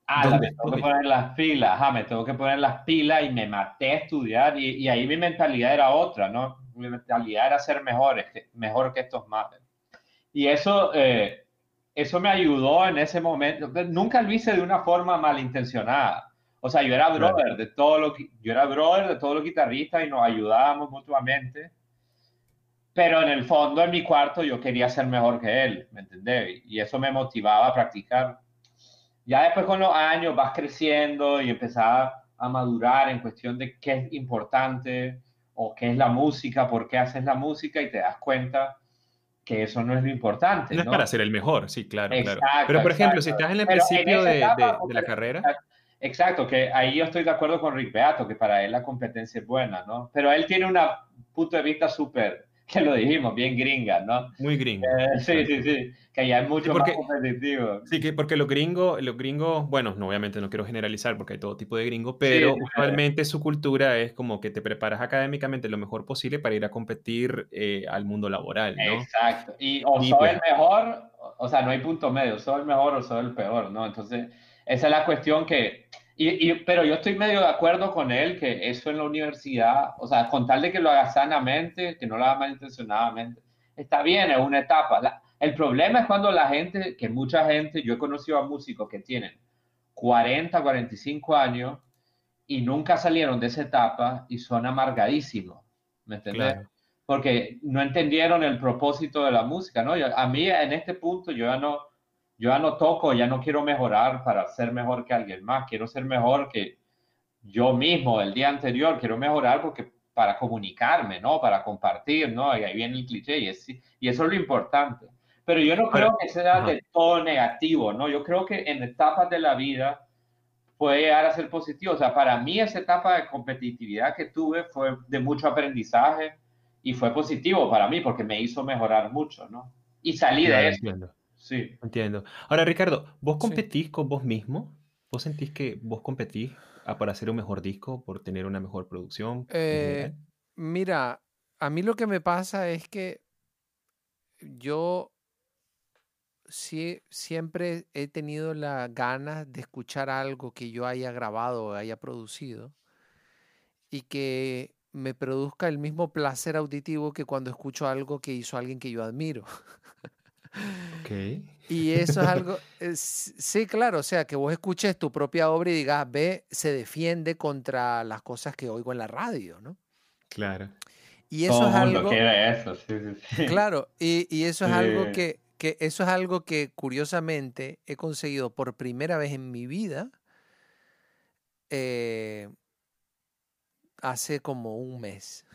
ah, ¿Dónde me tengo que poner las pilas, ajá, me tengo que poner las pilas y me maté a estudiar, y, y ahí mi mentalidad era otra, ¿no? Mi mentalidad era ser mejor, mejor que estos majes. Y eso, eh, eso me ayudó en ese momento, nunca lo hice de una forma malintencionada. O sea, yo era Claro. brother de todo lo que, yo era brother de todos los guitarristas y nos ayudábamos mutuamente. Pero en el fondo, en mi cuarto, yo quería ser mejor que él, ¿me entendés? Y eso me motivaba a practicar. Ya después con los años vas creciendo y empezás a madurar en cuestión de qué es importante o qué es la música, por qué haces la música y te das cuenta que eso no es lo importante. No es ¿no? para ser el mejor, sí, claro, claro. Exacto, Pero, por ejemplo, si exacto. estás en el Pero en principio esa de, etapa, de- de la carrera, Exacto, que ahí yo estoy de acuerdo con Rick Beato, que para él la competencia es buena, ¿no? Pero él tiene un punto de vista súper, que lo dijimos, bien gringa, ¿no? muy gringo. Eh, sí, sí, sí, que ya es mucho porque- más competitivo. Sí, que porque los gringos, los gringos, bueno, no, obviamente no quiero generalizar porque hay todo tipo de gringos, pero Sí, usualmente su cultura es como que te preparas académicamente lo mejor posible para ir a competir eh, al mundo laboral, ¿no? Exacto. Y o Y soy pues- el mejor, o sea, no hay punto medio, soy el mejor o soy el peor, ¿no? Entonces, esa es la cuestión que, y, y- pero yo estoy medio de acuerdo con él que eso en la universidad, o sea, con tal de que lo haga sanamente, que no lo haga malintencionadamente, está bien, es una etapa. La- el problema es cuando la gente, que mucha gente, yo he conocido a músicos que tienen 40, 45 años y nunca salieron de esa etapa y son amargadísimos, ¿me entiendes? Claro. porque no entendieron el propósito de la música, ¿no? Yo- a mí en este punto yo ya no, yo ya no toco, ya no quiero mejorar para ser mejor que alguien más, quiero ser mejor que yo mismo el día anterior, quiero mejorar porque para comunicarme, ¿no? Para compartir, ¿no? Y ahí viene el cliché y, es- y eso es lo importante. Pero yo no creo que sea de todo negativo, ¿no? Yo creo que en etapas de la vida puede llegar a ser positivo. O sea, para mí esa etapa de competitividad que tuve fue de mucho aprendizaje y fue positivo para mí porque me hizo mejorar mucho, ¿no? Y salí de eso, sí. entiendo. Ahora, Ricardo, ¿vos Sí. competís con vos mismo? ¿Vos sentís que vos competís a- por hacer un mejor disco, por tener una mejor producción? Eh, mira, a mí lo que me pasa es que yo sí, siempre he tenido la ganas de escuchar algo que yo haya grabado o haya producido y que me produzca el mismo placer auditivo que cuando escucho algo que hizo alguien que yo admiro. Ok. Y eso es algo, es- sí, claro, o sea, que vos escuches tu propia obra y digas, ve, se defiende contra las cosas que oigo en la radio, ¿no? Claro. Y eso Todo es algo, eso, sí, sí, sí. claro, y, y eso es algo que, que, eso es algo que curiosamente he conseguido por primera vez en mi vida eh, hace como un mes.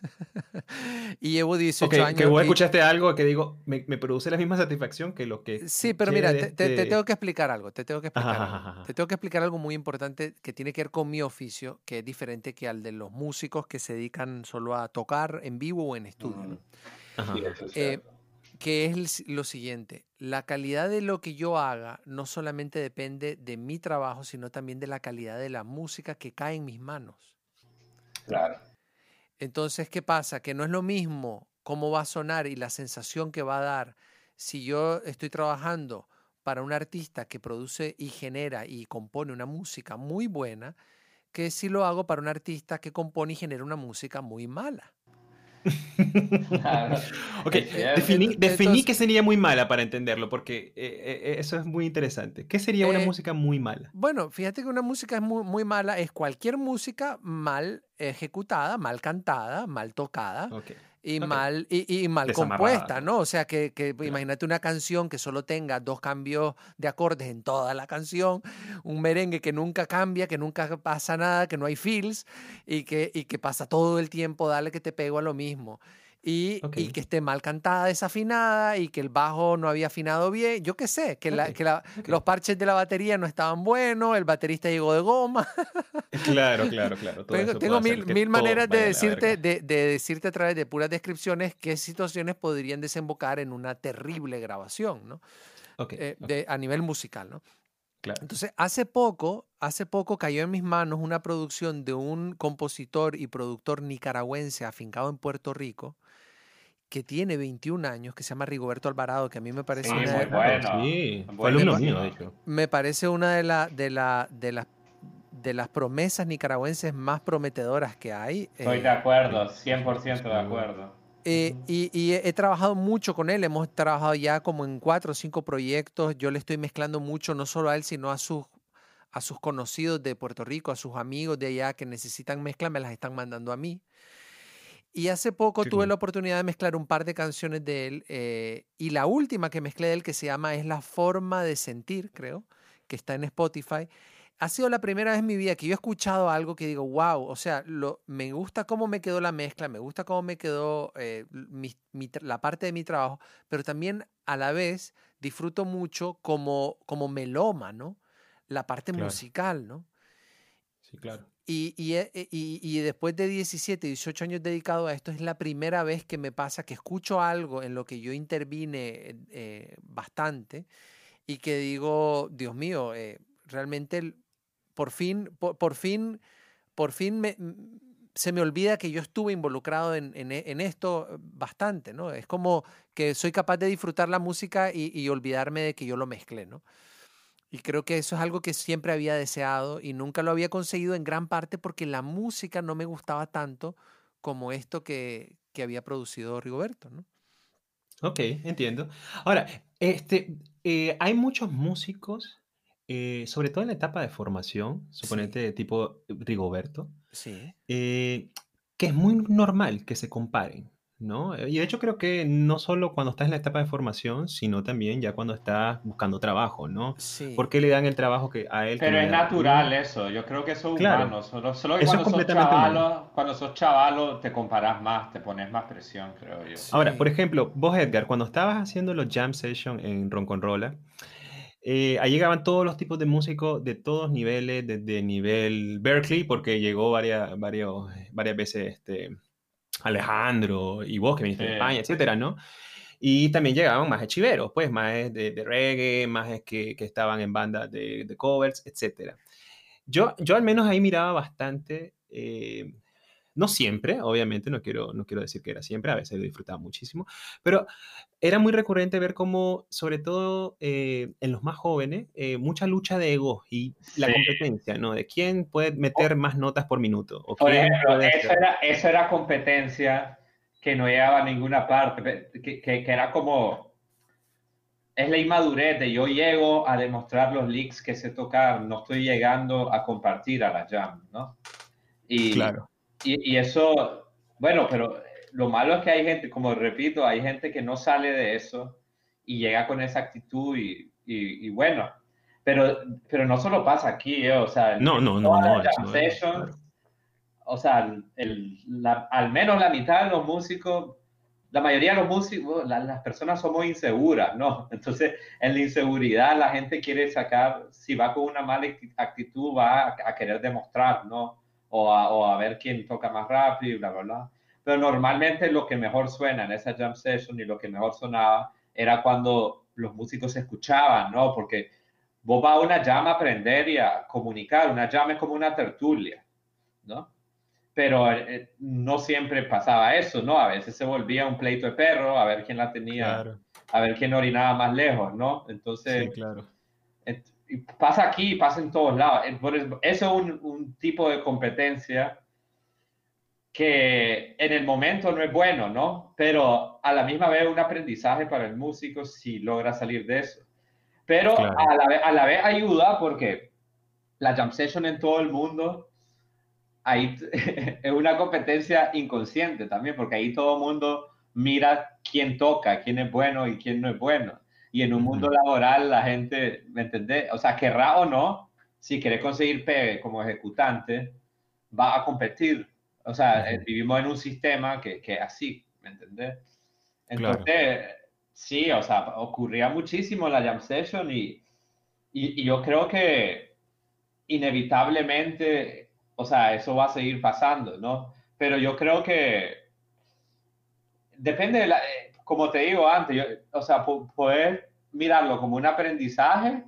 y llevo 18 Ok, años. que vos y- escuchaste algo que digo, me, me produce la misma satisfacción que lo que Sí, pero mira, te, te- te tengo que explicar algo, te tengo que explicar ajá, algo. ajá. Te tengo que explicar algo muy importante que tiene que ver con mi oficio, que es diferente que al de los músicos que se dedican solo a tocar en vivo o en estudio. es Eh, que es lo siguiente, la calidad de lo que yo haga no solamente depende de mi trabajo, sino también de la calidad de la música que cae en mis manos. Claro. Entonces, ¿qué pasa? Que no es lo mismo cómo va a sonar y la sensación que va a dar si yo estoy trabajando para un artista que produce y genera y compone una música muy buena, que si lo hago para un artista que compone y genera una música muy mala. Ok, Es cierto. definí, definí que sería muy mala para entenderlo, porque eh, eh, eso es muy interesante. ¿Qué sería una Eh, música muy mala? Bueno, fíjate que una música es muy, muy mala, es cualquier música mal ejecutada, mal cantada, mal tocada Ok. Y mal, y, y mal compuesta, ¿no? ¿no? O sea, que, que Claro. imagínate una canción que solo tenga dos cambios de acordes en toda la canción, un merengue que nunca cambia, que nunca pasa nada, que no hay feels y que, y que pasa todo el tiempo, dale que te pego a lo mismo. Y, Ok. y que esté mal cantada, desafinada y que el bajo no había afinado bien, yo qué sé, que, la- Ok, que la- ok. los parches de la batería no estaban buenos, el baterista llegó de goma. Claro, claro, claro. todo Tengo, tengo mil, mil maneras de la decirte, de, de decirte a través de puras descripciones qué situaciones podrían desembocar en una terrible grabación, ¿no? Ok, Eh, ok, de, a nivel musical, ¿no? claro. Entonces, hace poco, hace poco cayó en mis manos una producción de un compositor y productor nicaragüense afincado en Puerto Rico que tiene 21 años, que se llama Rigoberto Alvarado, que a mí me parece Sí, una muy de- bueno. Sí, fue Buenísimo. alumno mío, de hecho. me parece una de, la, de, la, de, las, de las promesas nicaragüenses más prometedoras que hay. Estoy eh, de acuerdo, 100% de acuerdo. Eh, y he trabajado mucho con él, hemos trabajado ya como en cuatro o cinco proyectos. Yo le estoy mezclando mucho, no solo a él, sino a sus, a sus conocidos de Puerto Rico, a sus amigos de allá que necesitan mezcla, me las están mandando a mí. Y hace poco tuve la oportunidad de mezclar un par de canciones de él. eh, y la última que mezclé de él, que se llama Es la forma de sentir, creo, que está en Spotify. Ha sido la primera vez en mi vida que yo he escuchado algo que digo, wow, o sea, lo, me gusta cómo me quedó la mezcla, me gusta cómo me quedó eh, mi- mi tra- la parte de mi trabajo, pero también a la vez disfruto mucho como, como melómano la parte Claro. musical, ¿no? Sí, claro. Y, y, he- e- y- y después de 17, 18 años dedicado a esto, es la primera vez que me pasa que escucho algo en lo que yo intervine eh, bastante y que digo, Dios mío, eh, realmente por fin, por, por fin, por fin se me olvida que yo estuve involucrado en, en e- esto bastante, ¿no? Es como que soy capaz de disfrutar la música y, y olvidarme de que yo lo mezclé, ¿no? Y creo que eso es algo que siempre había deseado y nunca lo había conseguido en gran parte porque la música no me gustaba tanto como esto que, que había producido Rigoberto, ¿no? Ok, entiendo. Ahora, este, eh, hay muchos músicos, eh, sobre todo en la etapa de formación, suponete de tipo Rigoberto, Sí. eh, que es muy normal que se comparen, ¿no? Eh, Y de hecho creo que no solo cuando estás en la etapa de formación, sino también ya cuando estás buscando trabajo, ¿no? Sí. ¿Por qué le dan el trabajo que a él? Pero es natural eso, yo creo que eso es Claro. humano. Solo, solo que Eso es cuando sos completamente humano. chavalo, cuando sos chavalo te comparas más, te pones más presión, creo yo. Ahora, por ejemplo, vos, Edgar, cuando estabas haciendo los jam sessions en Ronconrola, eh, ahí llegaban todos los tipos de músicos de todos niveles, desde nivel Berkeley, porque llegó varias, varios, varias veces este, Alejandro y vos que viniste de Sí. España, etcétera, ¿no? Y también llegaban más chiveros, pues, más de, de reggae, más que, que estaban en bandas de, de covers, etcétera. Yo, yo al menos ahí miraba bastante, eh, no siempre, obviamente, no quiero, no quiero decir que era siempre, a veces lo disfrutaba muchísimo, pero era muy recurrente ver cómo, sobre todo eh, en los más jóvenes, eh, mucha lucha de ego y la Sí. competencia, ¿no? De quién puede meter más notas por minuto. O Por ejemplo, eso era, eso era competencia que no llegaba a ninguna parte, que, que- que era como, es la inmadurez de yo llego a demostrar los leaks que sé tocar, no estoy llegando a compartir a la jam, ¿no? Y, Claro. y, y eso, bueno, pero lo malo es que hay gente, como repito, hay gente que no sale de eso y llega con esa actitud y, y- y bueno, pero, pero no solo pasa aquí, ¿eh? o sea, No, no, no, no, no es, sessions, claro. o sea, el- la- al menos la mitad de los músicos, la mayoría de los músicos, la- las personas somos inseguras, ¿no? Entonces, en la inseguridad la gente quiere sacar, si va con una mala acti- actitud, va a, a querer demostrar, ¿no? O a, o a ver quién toca más rápido bla, bla, bla. Pero normalmente lo que mejor suena en esa jam session y lo que mejor sonaba era cuando los músicos escuchaban, ¿no? Porque vos vas a una jam a aprender y a comunicar, una jam es como una tertulia, ¿no? Pero eh, no siempre pasaba eso, ¿no? A veces se volvía un pleito de perro, a ver quién la tenía, a ver quién orinaba más lejos, ¿no? Entonces, sí, claro. pasa aquí, pasa en todos lados. Eso es un, un tipo de competencia que en el momento no es bueno, ¿no? Pero a la misma vez un aprendizaje para el músico si logra salir de eso. Pero a, la vez, a la vez ayuda porque la jam session en todo el mundo ahí es una competencia inconsciente también, porque ahí todo el mundo mira quién toca, quién es bueno y quién no es bueno. Y en un mundo laboral la gente, ¿me entendés? O sea, querrá o no, si quiere conseguir pegue como ejecutante, va a competir o sea, eh, vivimos en un sistema que, que así, ¿me entendés? Entonces, sí, o sea, ocurría muchísimo la jam session y, y, yo creo que inevitablemente, o sea, eso va a seguir pasando, ¿no? Pero yo creo que depende de la, eh, como te digo antes, o sea, poder mirarlo como un aprendizaje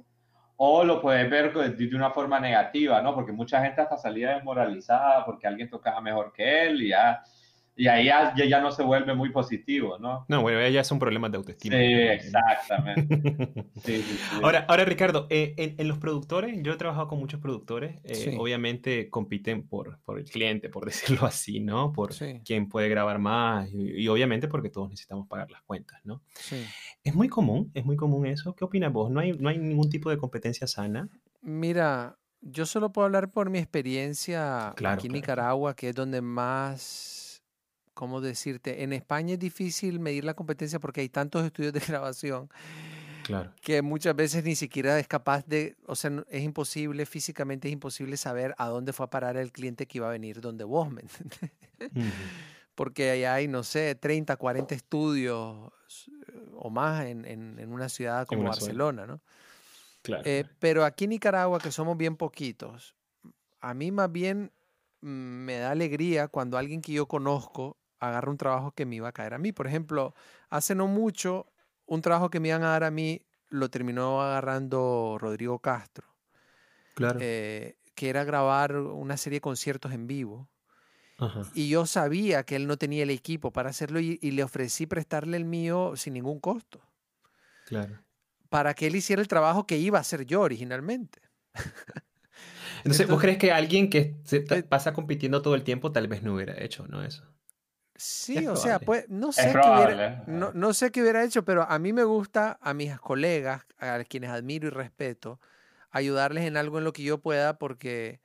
o lo puedes ver de una forma negativa, ¿no? Porque mucha gente hasta salía desmoralizada porque alguien tocaba mejor que él y ya y ahí ya, ya, no se vuelve muy positivo, ¿no? No, bueno, ya son problemas de autoestima. Sí, exactamente. Ahora, ahora, Ricardo, eh, en, los productores, yo he trabajado con muchos productores, eh, obviamente compiten por, por el cliente, por decirlo así, ¿no? Por quién puede grabar más y, obviamente porque todos necesitamos pagar las cuentas, ¿no? Sí. Es muy común, es muy común eso. ¿Qué opinas vos? ¿No hay, no hay ningún tipo de competencia sana? Mira, yo solo puedo hablar por mi experiencia aquí en Nicaragua, que es donde más ¿cómo decirte? En España es difícil medir la competencia porque hay tantos estudios de grabación claro. que muchas veces ni siquiera es capaz de, o sea, es imposible, físicamente es imposible saber a dónde fue a parar el cliente que iba a venir donde vos, ¿me entiendes? Porque ahí hay, no sé, 30, 40 estudios o más en, en, una ciudad como Barcelona, ¿no? Claro. Eh, pero aquí en Nicaragua, que somos bien poquitos, a mí más bien mm, me da alegría cuando alguien que yo conozco agarra un trabajo que me iba a caer a mí. Por ejemplo, hace no mucho, un trabajo que me iban a dar a mí lo terminó agarrando Rodrigo Castro. Claro. Eh, que era grabar una serie de conciertos en vivo. Y yo sabía que él no tenía el equipo para hacerlo y, le ofrecí prestarle el mío sin ningún costo. Claro. Para que él hiciera el trabajo que iba a hacer yo originalmente. Entonces, ¿vos crees que alguien que se eh pasa compitiendo todo el tiempo tal vez no hubiera hecho, ¿no? Eso. Sí, o sea, pues no sé, qué hubiera, no, sé qué hubiera hecho, pero a mí me gusta, a mis colegas, a quienes admiro y respeto, ayudarles en algo en lo que yo pueda porque,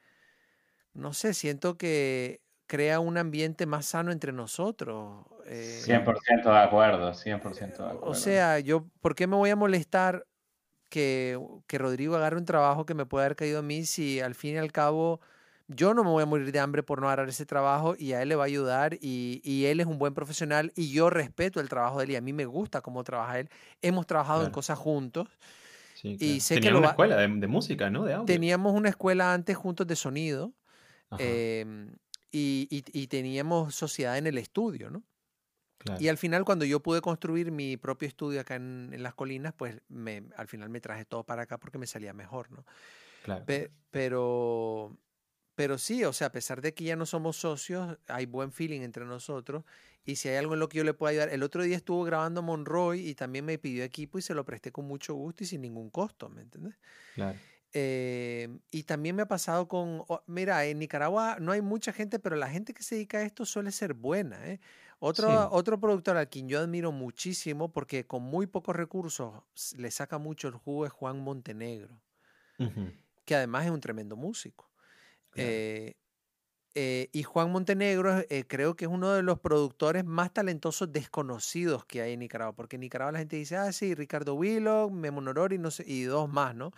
no sé, siento que crea un ambiente más sano entre nosotros. 100% eh. de acuerdo, 100% de acuerdo. O sea, yo, ¿por qué me voy a molestar que, que Rodrigo agarre un trabajo que me pueda haber caído a mí si al fin y al cabo yo no me voy a morir de hambre por no agarrar ese trabajo y a él le va a ayudar y, él es un buen profesional y yo respeto el trabajo de él y a mí me gusta cómo trabaja él. Hemos trabajado en cosas juntos. y sé que una escuela de, música, ¿no? De audio. Teníamos una escuela antes juntos de sonido em, y, teníamos sociedad en el estudio, ¿no? Y al final, cuando yo pude construir mi propio estudio acá en, las colinas, pues me, al final me traje todo para acá porque me salía mejor, ¿no? Claro. pero pero sí, o sea, a pesar de que ya no somos socios, hay buen feeling entre nosotros. Y si hay algo en lo que yo le pueda ayudar. El otro día estuvo grabando Monroy y también me pidió equipo y se lo presté con mucho gusto y sin ningún costo, ¿me entiendes? Claro. Eh, y también me ha pasado con, mira, en Nicaragua no hay mucha gente, pero la gente que se dedica a esto suele ser buena. ¿eh? Otro, otro productor al quien yo admiro muchísimo porque con muy pocos recursos le saca mucho el jugo es Juan Montenegro, que además es un tremendo músico. Eh, eh, y Juan Montenegro eh, creo que es uno de los productores más talentosos desconocidos que hay en Nicaragua, porque en Nicaragua la gente dice, ah, sí, Ricardo Willow, Memo Norori no sé, y dos más, ¿no?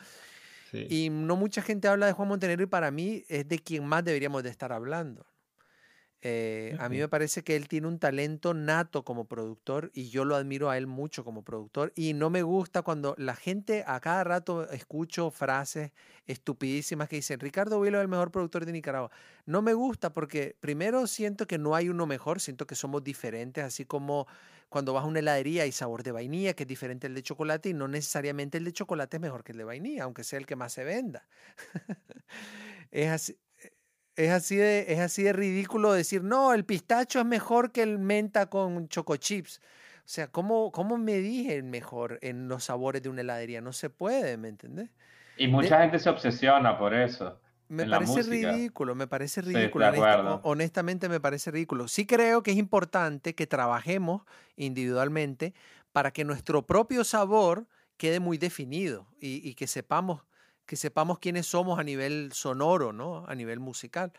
Y no mucha gente habla de Juan Montenegro y para mí es de quien más deberíamos de estar hablando. Eh, a mí me parece que él tiene un talento nato como productor y yo lo admiro a él mucho como productor y no me gusta cuando la gente a cada rato escucho frases estupidísimas que dicen Ricardo Vilo es el mejor productor de Nicaragua. No me gusta porque primero siento que no hay uno mejor, siento que somos diferentes, así como cuando vas a una heladería hay sabor de vainilla que es diferente al de chocolate y no necesariamente el de chocolate es mejor que el de vainilla, aunque sea el que más se venda. es así. Es así, de, es así de ridículo decir, no, el pistacho es mejor que el menta con choco chips. O sea, ¿cómo, cómo me dije el mejor en los sabores de una heladería? No se puede, ¿me entendés? Y mucha gente se obsesiona por eso. Me parece ridículo, me parece ridículo. honesta- honestamente me parece ridículo. Sí creo que es importante que trabajemos individualmente para que nuestro propio sabor quede muy definido y, y que sepamos que sepamos quiénes somos a nivel sonoro, ¿no? A nivel musical.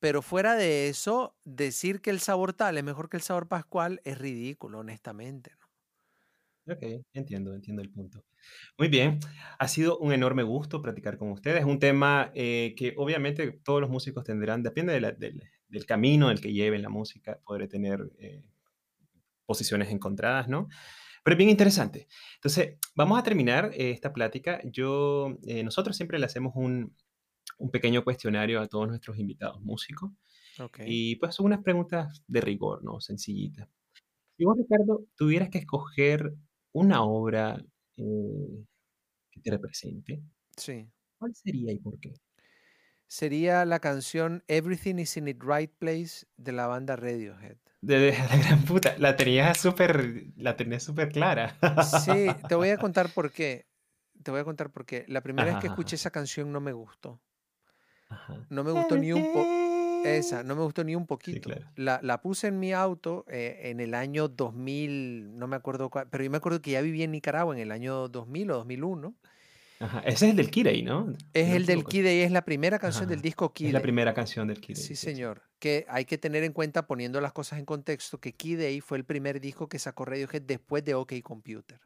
Pero fuera de eso, decir que el sabor tal es mejor que el sabor pascual es ridículo, honestamente. ¿no? Ok, entiendo, entiendo el punto. Muy bien, ha sido un enorme gusto practicar con ustedes. Un tema eh, que obviamente todos los músicos tendrán, depende de la- del, del camino en el que lleven la música, podré tener eh, posiciones encontradas, ¿no? Pero es bien interesante. Entonces, vamos a terminar eh, esta plática. Yo, eh, nosotros siempre le hacemos un, un pequeño cuestionario a todos nuestros invitados músicos. Y pues son unas preguntas de rigor, ¿no? Sencillitas. Si vos, Ricardo, tuvieras que escoger una obra eh, que te represente, Sí. ¿cuál sería y por qué? Sería la canción Everything is in its right place de la banda Radiohead. De, de la gran puta, la tenías súper, la tenías súper clara. Sí, te voy a contar por qué. Te voy a contar por qué. La primera vez que Ajá, escuché ajá. esa canción no me gustó. Ajá. No me gustó ni un poco. Esa, no me gustó ni un poquito. claro. la, la puse en mi auto eh, en el año 2000, no me acuerdo cuál, pero yo me acuerdo que ya vivía en Nicaragua en el año 2000 o 2001. Ajá. Ese es el del Kirei, ¿no? Es no el del Day, es la primera canción Ajá. del disco Kid Es la primera canción del Kirei. Sí, señor. Que hay que tener en cuenta, poniendo las cosas en contexto, que Day fue el primer disco que sacó Radiohead después de OK Computer.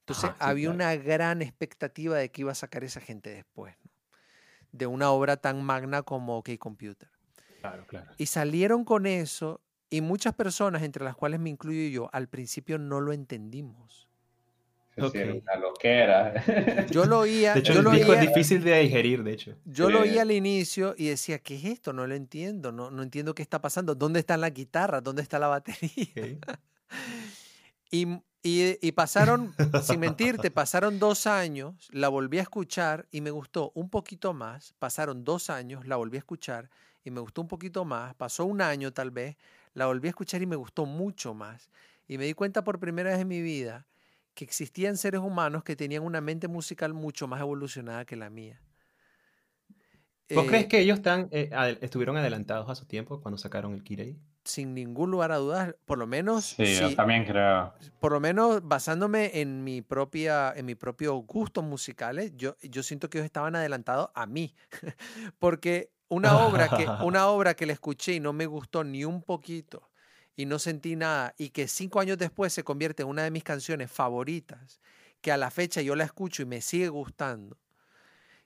Entonces Ajá, sí, había claro. una gran expectativa de que iba a sacar esa gente después, ¿no? de una obra tan magna como OK Computer. Claro, claro. Y salieron con eso y muchas personas, entre las cuales me incluyo yo, al principio no lo entendimos. Una loquera. Yo lo oía, De hecho, yo el lo disco es oía, difícil de digerir, de hecho. yo lo Sí. oía al inicio y decía, ¿qué es esto? No lo entiendo, no, no entiendo qué está pasando. ¿Dónde están las guitarras? ¿Dónde está la batería? Y, y- y pasaron, sin mentirte, pasaron dos años, la volví a escuchar y me gustó un poquito más. Pasaron dos años, la volví a escuchar y me gustó un poquito más. Pasó un año tal vez, la volví a escuchar y me gustó mucho más. Y me di cuenta por primera vez en mi vida que existían seres humanos que tenían una mente musical mucho más evolucionada que la mía. ¿Vos Eh, crees que ellos están, eh, adel- estuvieron adelantados a su tiempo cuando sacaron el Kirei? Sin ningún lugar a dudas, por lo menos, Sí, yo también creo. por lo menos basándome en mi propia, en mi propio gustos musicales, yo, yo siento que ellos estaban adelantados a mí. Porque una obra que, una obra que la escuché y no me gustó ni un poquito y no sentí nada, y que cinco años después se convierte en una de mis canciones favoritas, que a la fecha yo la escucho y me sigue gustando,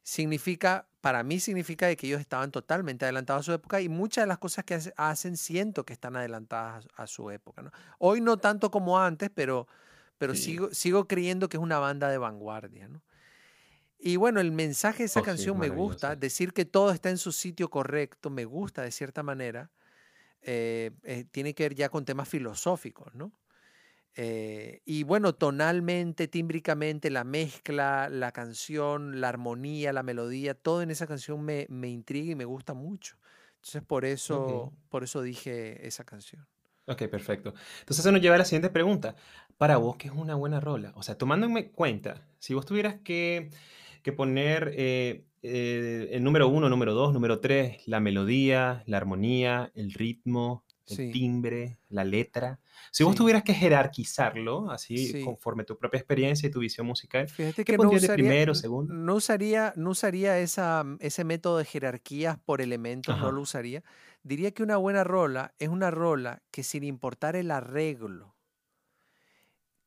significa, para mí significa de que ellos estaban totalmente adelantados a su época y muchas de las cosas que hace- hacen siento que están adelantadas a, su época. ¿no? Hoy no tanto como antes, pero, pero Sí. sigo, sigo creyendo que es una banda de vanguardia. ¿no? Y bueno, el mensaje de esa Oh, sí, canción me gusta, decir que todo está en su sitio correcto, me gusta de cierta manera. Eh, eh, tiene que ver ya con temas filosóficos, ¿no? Eh, y bueno, tonalmente, tímbricamente, la mezcla, la canción, la armonía, la melodía, todo en esa canción me, me intriga y me gusta mucho. Entonces, por eso, por eso dije esa canción. Ok, perfecto. Entonces eso nos lleva a la siguiente pregunta. Para vos, ¿qué es una buena rola? O sea, tomándome cuenta, si vos tuvieras que, que poner eh, eh, el número uno, número dos, número tres, la melodía, la armonía, el ritmo, el Sí. timbre, la letra. Si vos Sí. tuvieras que jerarquizarlo, así Sí. conforme tu propia experiencia y tu visión musical, Fíjate ¿Qué que no pondrías de usaría, primero, segundo? no usaría, no usaría esa, ese método de jerarquías por elementos, no lo usaría. Diría que una buena rola es una rola que sin importar el arreglo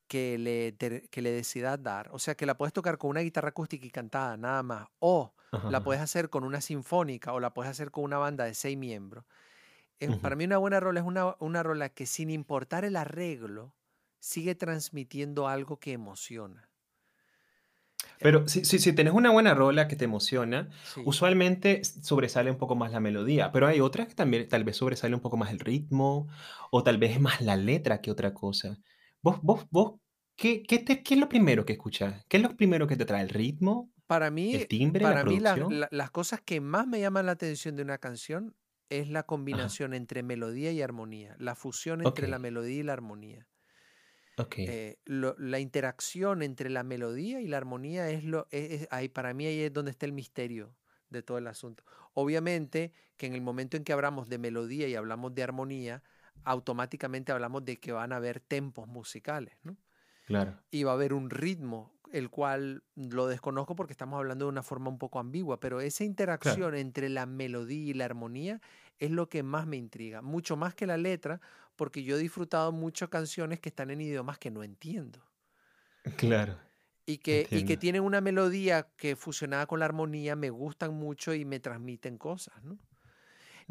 que le, que le decidas dar, o sea, que la puedes tocar con una guitarra acústica y cantada, nada más, o Ajá, la puedes hacer con una sinfónica o la puedes hacer con una banda de seis miembros. Es- Para mí una buena rola es una, una rola que sin importar el arreglo, sigue transmitiendo algo que emociona. Pero si, si, si tenés una buena rola que te emociona, Sí. usualmente sobresale un poco más la melodía, pero hay otras que también tal vez sobresale un poco más el ritmo o tal vez es más la letra que otra cosa. ¿Vos, vos, vos, qué, qué, te- qué es lo primero que escuchas? ¿Qué es lo primero que te trae? ¿El ritmo? Para mí, ¿El timbre? ¿La para mí la- producción? la- las cosas que más me llaman la atención de una canción es la combinación entre melodía y armonía, la fusión entre la melodía y la armonía. Eh, lo- la interacción entre la melodía y la armonía es lo es- es- ahí para mí ahí es donde está el misterio de todo el asunto. Obviamente que en el momento en que hablamos de melodía y hablamos de armonía, automáticamente hablamos de que van a haber tempos musicales, ¿no? Claro. y va a haber un ritmo, el cual lo desconozco porque estamos hablando de una forma un poco ambigua, pero esa interacción entre la melodía y la armonía es lo que más me intriga, mucho más que la letra, porque yo he disfrutado mucho canciones que están en idiomas que no entiendo Claro. y que, y que tienen una melodía que fusionada con la armonía me gustan mucho y me transmiten cosas, ¿no?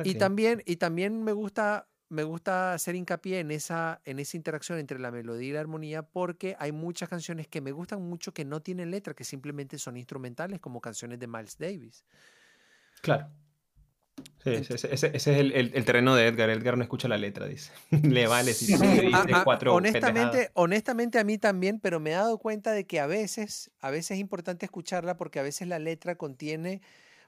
Y también, y también me gusta, me gusta hacer hincapié en esa, en esa interacción entre la melodía y la armonía porque hay muchas canciones que me gustan mucho que no tienen letra, que simplemente son instrumentales, como canciones de Miles Davis. Claro. Sí, ese, ese- ese- ese es el, el- el terreno de Edgar. Edgar no escucha la letra, dice. Le vale si Sí, le a- dices a- cuatro honestamente, pendejadas. honestamente a mí también, pero me he dado cuenta de que a veces, a veces es importante escucharla porque a veces la letra contiene,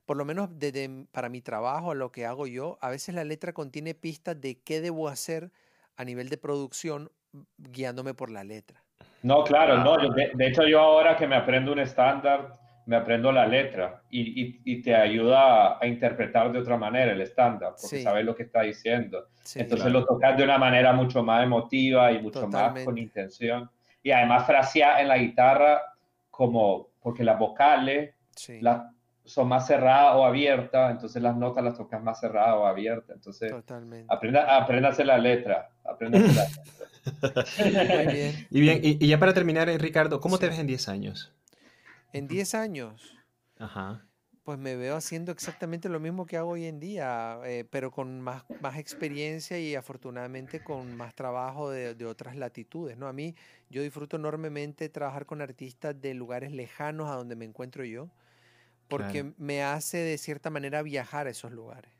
por lo menos desde para mi trabajo, a lo que hago yo, a veces la letra contiene pistas de qué debo hacer a nivel de producción guiándome por la letra. No, claro, no. Ah. yo- de, de hecho, yo ahora que me aprendo un estándar, me aprendo la letra y, y- y te ayuda a interpretar de otra manera el estándar, porque Sí. sabes lo que está diciendo. Sí, Entonces claro. lo tocas de una manera mucho más emotiva y mucho más con Totalmente. intención. Y además frasear en la guitarra como, porque las vocales sí, las, son más cerradas o abiertas, entonces las notas las tocas más cerradas o abiertas. Entonces totalmente. aprenda, aprenda a hacer la letra, aprenda a hacer la letra. Muy bien. Y bien, y, y ya para terminar, eh, Ricardo, ¿cómo te ves en 10 años? En 10 años, Ajá. pues me veo haciendo exactamente lo mismo que hago hoy en día, eh, pero con más, más experiencia y afortunadamente con más trabajo de, de otras latitudes, ¿no? A mí, yo disfruto enormemente trabajar con artistas de lugares lejanos a donde me encuentro yo, porque Claro. me hace de cierta manera viajar a esos lugares.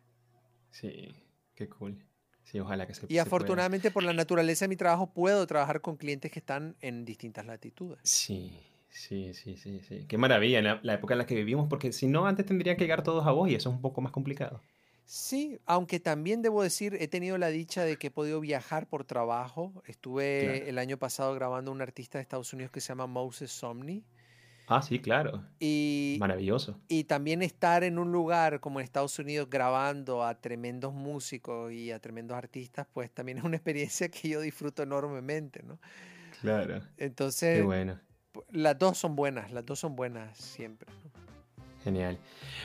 Sí, qué cool. Sí, ojalá que se Y se afortunadamente por la naturaleza de mi trabajo puedo trabajar con clientes que están en distintas latitudes. Sí, sí, sí, sí, sí. Qué maravilla en la, la época en la que vivimos, porque si no, antes tendrían que llegar todos a vos y eso es un poco más complicado. Sí, aunque también debo decir, he tenido la dicha de que he podido viajar por trabajo. Estuve Claro. el año pasado grabando a un artista de Estados Unidos que se llama Moses Somni. Ah, sí, claro. Y, Maravilloso. y también estar en un lugar como en Estados Unidos grabando a tremendos músicos y a tremendos artistas, pues también es una experiencia que yo disfruto enormemente, ¿no? Claro. Qué Entonces, bueno. pu- las dos son buenas, las dos son buenas siempre. ¿no? Genial.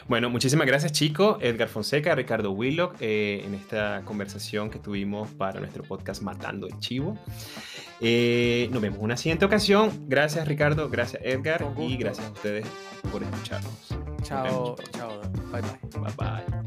Bueno, muchísimas gracias, chicos. Edgar Fonseca, Ricardo Willock, eh, en esta conversación que tuvimos para nuestro podcast Matando el Chivo. Eh, nos vemos en una siguiente ocasión. Gracias, Ricardo. Gracias, Edgar. Y gracias a ustedes por escucharnos. Chao, chao. Bye bye. Bye bye.